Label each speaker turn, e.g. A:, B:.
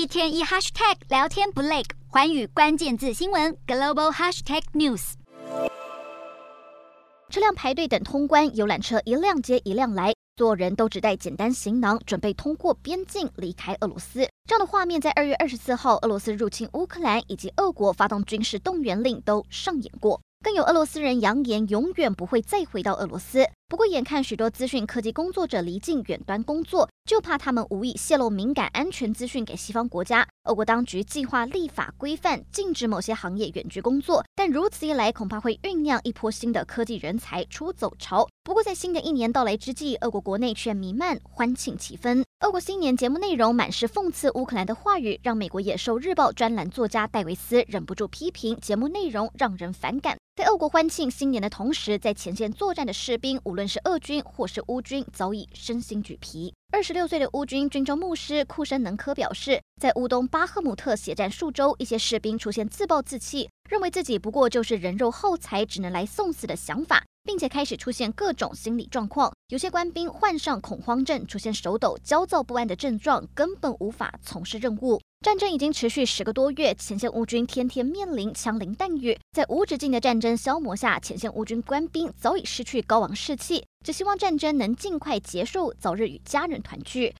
A: 一天一 hashtag 聊天不累，环宇关键字新闻 global hashtag news。
B: 车辆排队等通关，游览车一辆接一辆来，所有人都只带简单行囊，准备通过边境离开俄罗斯。这样的画面在二月二十四号俄罗斯入侵乌克兰以及俄国发动军事动员令都上演过。更有俄罗斯人扬言永远不会再回到俄罗斯。不过，眼看许多资讯科技工作者离境远端工作，就怕他们无意泄露敏感安全资讯给西方国家。俄国当局计划立法规范，禁止某些行业远距工作，但如此一来，恐怕会酝酿一波新的科技人才出走潮。不过，在新的一年到来之际，俄国国内却弥漫欢庆气氛。俄国新年节目内容满是讽刺乌克兰的话语，让美国《野兽日报》专栏作家戴维斯忍不住批评节目内容让人反感。在俄国欢庆新年的同时，在前线作战的士兵，无论是俄军或是乌军，早已身心俱疲。二十六岁的乌军军中牧师库申能科表示，在乌东巴赫姆特血战数周，一些士兵出现自暴自弃，认为自己不过就是人肉耗材，只能来送死的想法，并且开始出现各种心理状况。有些官兵患上恐慌症，出现手抖、焦躁不安的症状，根本无法从事任务。战争已经持续十个多月，前线乌军天天面临枪林弹雨，在无止境的战争消磨下，前线乌军官兵早已失去高昂士气，只希望战争能尽快结束，早日与家人团聚。